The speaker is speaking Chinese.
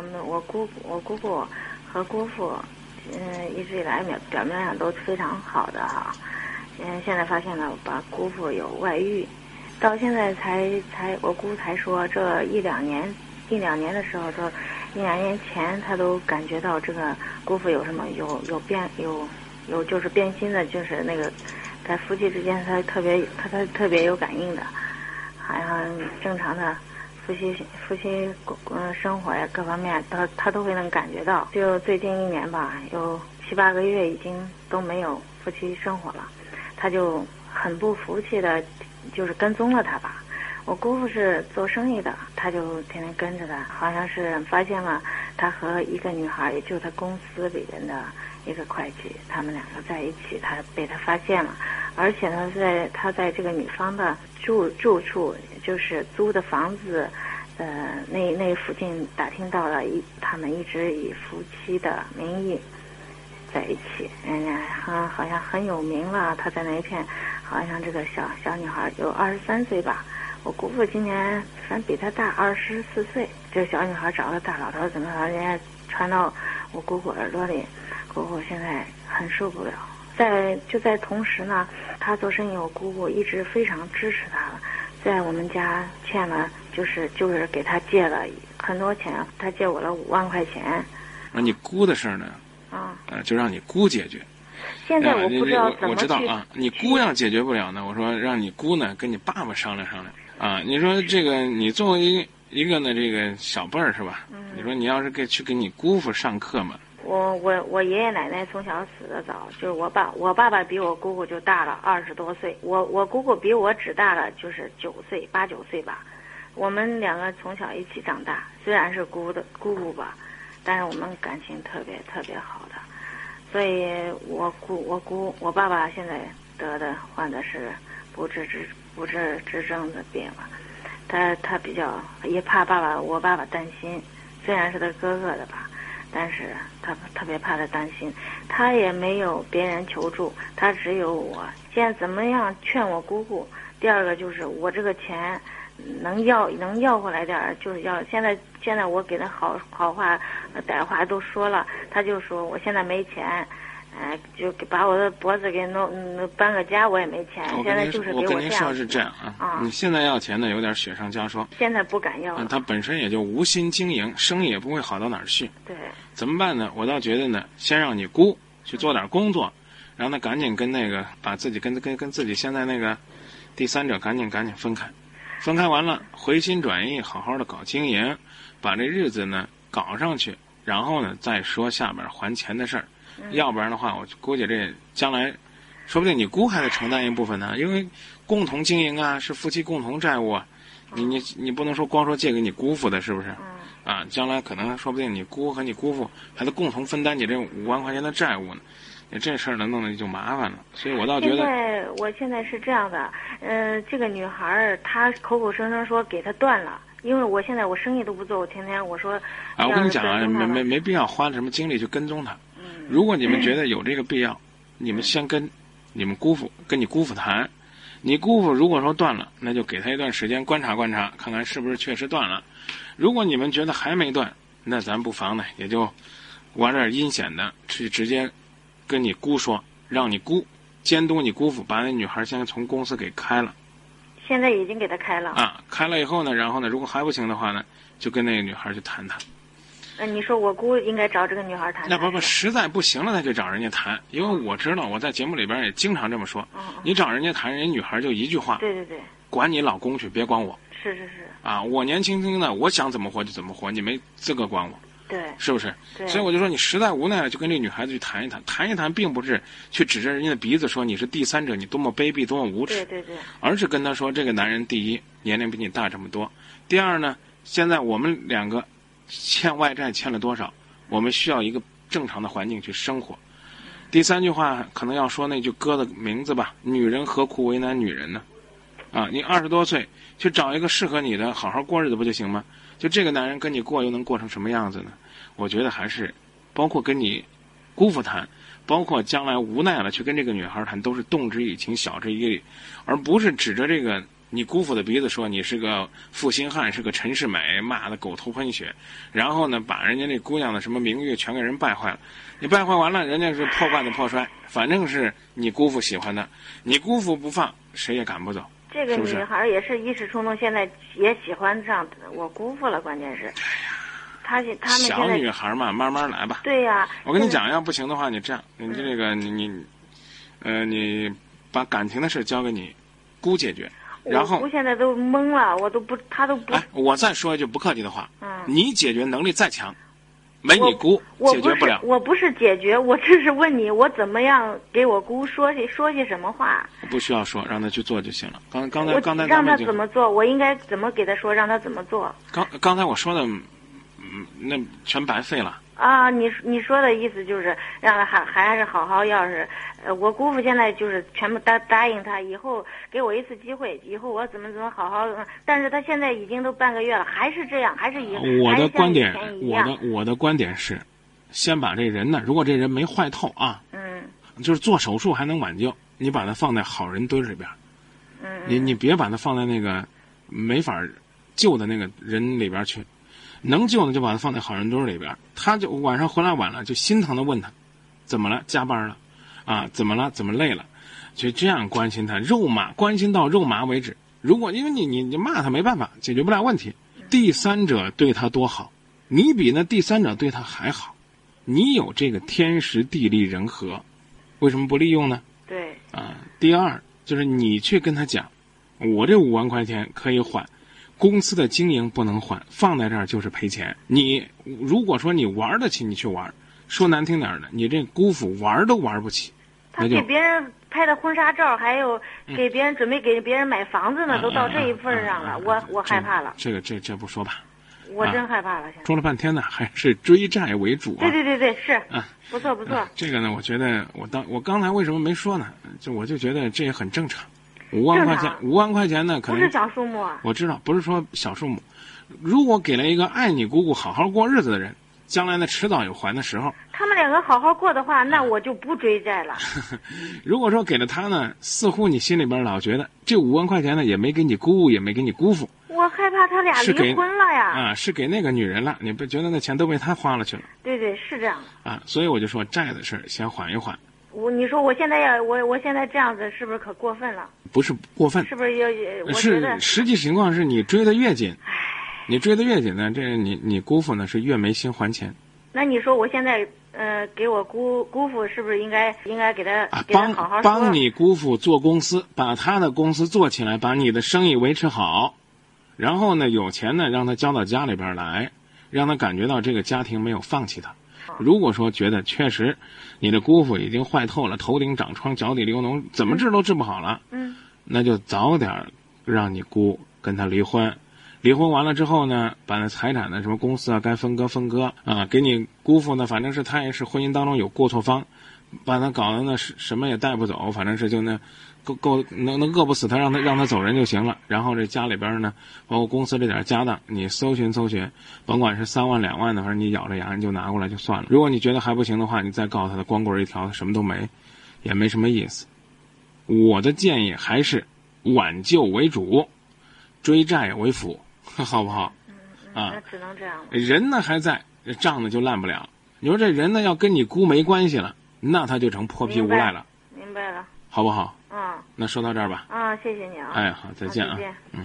我们我姑我姑姑和姑父，嗯，一直以来表表面上都非常好的哈，嗯，现在发现了把姑父有外遇，到现在才才我姑才说这一两年一两年的时候，这一两年前他都感觉到这个姑父有什么有有变有有就是变心的，就是那个在夫妻之间他特别他他特别有感应的，好像正常的。夫妻夫妻嗯生活呀各方面，他他都会能感觉到。就最近一年吧，有七八个月已经都没有夫妻生活了，他就很不服气的，就是跟踪了他吧。我姑父是做生意的，他就天天跟着他，好像是发现了他和一个女孩，也就是他公司里边的一个会计，他们两个在一起，他被他发现了，而且呢，在他在这个女方的住住处。就是租的房子，呃，那那附近打听到了一，他们一直以夫妻的名义在一起，嗯，好好像很有名了。他在那一片，好像这个小小女孩有二十三岁吧。我姑父今年反正比他大二十四岁。这小女孩找个大老头怎么着，人家传到我姑姑耳朵里，姑姑现在很受不了。在就在同时呢，他做生意，我姑姑一直非常支持他。在我们家欠了，就是就是给他借了很多钱，他借我了五万块钱。那，你姑的事儿呢？啊，呃，就让你姑解决。现在我不知道怎么我知道啊，你姑要解决不了呢，我说让你姑呢跟你爸爸商量商量。啊，你说这个你作为一个呢这个小辈儿是吧？嗯。你说你要是给去给你姑父上课嘛？我我我爷爷奶奶从小死的早，就是我爸我爸爸比我姑姑就大了二十多岁，我我姑姑比我只大了就是九岁八九岁吧，我们两个从小一起长大，虽然是姑的姑姑吧，但是我们感情特别特别好的，所以我姑我姑我爸爸现在得的患的是不治之不治之症的病了，他他比较也怕爸爸我爸爸担心，虽然是他哥哥的吧。但是他特别怕他担心，他也没有别人求助，他只有我。现在怎么样劝我姑姑？第二个就是我这个钱能要能要回来点儿，就是要现在现在我给他好好话歹话都说了，他就说我现在没钱。哎，就把我的脖子给弄，搬个家我也没钱。现在就是给我。我跟您说是这样啊，你现在要钱呢，有点雪上加霜。现在不敢要。他本身也就无心经营，生意也不会好到哪儿去。对。怎么办呢？我倒觉得呢，先让你姑去做点工作，让他赶紧跟那个把自己跟跟跟自己现在那个第三者赶紧赶紧分开，分开完了回心转意，好好的搞经营，把这日子呢搞上去，然后呢再说下边还钱的事儿。要不然的话，我估计这将来，说不定你姑还得承担一部分呢。因为共同经营啊，是夫妻共同债务啊。你你你不能说光说借给你姑父的，是不是？啊，将来可能说不定你姑和你姑父还得共同分担你这五万块钱的债务呢。你这事儿呢弄得就麻烦了。所以我倒觉得。现在我现在是这样的，呃，这个女孩儿她口口声声说给她断了，因为我现在我生意都不做，我天天我说。啊，我跟你讲啊，没没没必要花什么精力去跟踪她。如果你们觉得有这个必要，你们先跟你们姑父跟你姑父谈。你姑父如果说断了，那就给他一段时间观察观察，看看是不是确实断了。如果你们觉得还没断，那咱不妨呢，也就玩点阴险的，去直接跟你姑说，让你姑监督你姑父把那女孩先从公司给开了。现在已经给他开了。啊，开了以后呢，然后呢，如果还不行的话呢，就跟那个女孩去谈谈。那你说我姑应该找这个女孩谈？那不不，实在不行了，那就找人家谈。因为我知道，我在节目里边也经常这么说。你找人家谈，人家女孩就一句话。对对对。管你老公去，别管我。是是是。啊，我年轻轻的，我想怎么活就怎么活，你没资格管我。对。是不是？对。所以我就说，你实在无奈了，就跟这女孩子去谈一谈。谈一谈，并不是去指着人家的鼻子说你是第三者，你多么卑鄙，多么无耻。对对对。而是跟她说，这个男人第一年龄比你大这么多，第二呢，现在我们两个欠外债欠了多少？我们需要一个正常的环境去生活。第三句话可能要说那句歌的名字吧：“女人何苦为难女人呢？”啊，你二十多岁去找一个适合你的，好好过日子不就行吗？就这个男人跟你过，又能过成什么样子呢？我觉得还是，包括跟你姑父谈，包括将来无奈了去跟这个女孩谈，都是动之以情，晓之以理，而不是指着这个你姑父的鼻子说你是个负心汉，是个陈世美，骂的狗头喷血，然后呢，把人家那姑娘的什么名誉全给人败坏了。你败坏完了，人家是破罐子破摔，反正是你姑父喜欢的，你姑父不放，谁也赶不走。这个女孩也是一时冲动，现在也喜欢上我姑父了，关键是，她现他们现小女孩嘛，慢慢来吧。对呀、我跟你讲，要不行的话，你这样，你这个你你，呃，你把感情的事交给你姑解决，然我后姑现在都懵了，我都不，他都不，哎，我再说一句不客气的话，嗯。你解决能力再强，没你姑解决不了。我不是解决，我只是问你，我怎么样给我姑说些说些什么话？不需要说，让他去做就行了。刚刚才我刚才让他怎么做？我应该怎么给他说？让他怎么做？刚刚才我说的，嗯，那全白费了。啊，你你说的意思就是让他还还是好好，要是呃，我姑父现在就是全部答答应他，以后给我一次机会，以后我怎么怎么好好，嗯但是他现在已经都半个月了，还是这样，还是以我的观点我的我的观点是，先把这人呢，如果这人没坏透啊，嗯。就是做手术还能挽救，你把他放在好人堆里边，嗯你你别把他放在那个没法救的那个人里边儿去，能救呢就把他放在好人堆里边。他就晚上回来晚了，就心疼的问他，怎么了？加班了，啊，怎么了？怎么累了？就这样关心他，肉麻，关心到肉麻为止。如果因为你你你骂他没办法，解决不了问题。第三者对他多好，你比那第三者对他还好，你有这个天时地利人和，为什么不利用呢？对，啊，第二就是你去跟他讲，我这五万块钱可以还，公司的经营不能换，放在这儿就是赔钱。你如果说你玩得起，你去玩；说难听点儿的，你这姑父玩都玩不起，他给别人拍的婚纱照，还有给别人准备给别人买房子呢，都到这一份儿上了，我我害怕了，这个这这不说吧，我真害怕了。说了半天呢，还是追债为主啊。对对对对，是啊，不错不错，这个呢，我觉得我当我刚才为什么没说呢？就我就觉得这也很正常，五万块钱五万块钱呢，可能不是小数目啊。我知道，不是说小数目。如果给了一个爱你姑姑好好过日子的人，将来呢迟早有还的时候。他们两个好好过的话，那我就不追债了。如果说给了他呢，似乎你心里边老觉得这五万块钱呢也没给你姑姑，也没给你姑父我害怕他俩离婚了呀。啊，是给那个女人了。你不觉得那钱都被他花了去了对对，是这样的。啊？所以我就说债的事儿先缓一缓，我你说我现在要我我现在这样子是不是可过分了？不是过分，是不是要？我觉得是实际情况是你追的越紧，你追的越紧呢，这你你姑父呢是越没心还钱那你说我现在呃给我姑姑父是不是应该应该给他啊，给他帮好好说？帮你姑父做公司，把他的公司做起来，把你的生意维持好，然后呢有钱呢让他交到家里边来，让他感觉到这个家庭没有放弃他。如果说觉得确实你的姑父已经坏透了，头顶长疮，脚底流脓，怎么治都治不好了，嗯。那就早点让你姑跟他离婚。离婚完了之后呢，把那财产的什么公司啊该分割分割。啊，给你姑父呢，反正是他也是婚姻当中有过错方，把他搞得呢是什么也带不走，反正是就那够够能能饿不死他，让他让他走人就行了。然后这家里边呢，包括公司这点家当，你搜寻搜寻，甭管是三万两万的，反正你咬着牙你就拿过来就算了。如果你觉得还不行的话，你再告他的光棍一条，他什么都没，也没什么意思。我的建议还是挽救为主，追债为辅，好不好？啊那只能这样了。人呢还在，这账呢就烂不了。你说这人呢要跟你姑没关系了，那他就成泼皮无赖了，明白了，好不好？嗯那说到这儿吧。啊，谢谢你啊。哎，好，再见啊再见。嗯。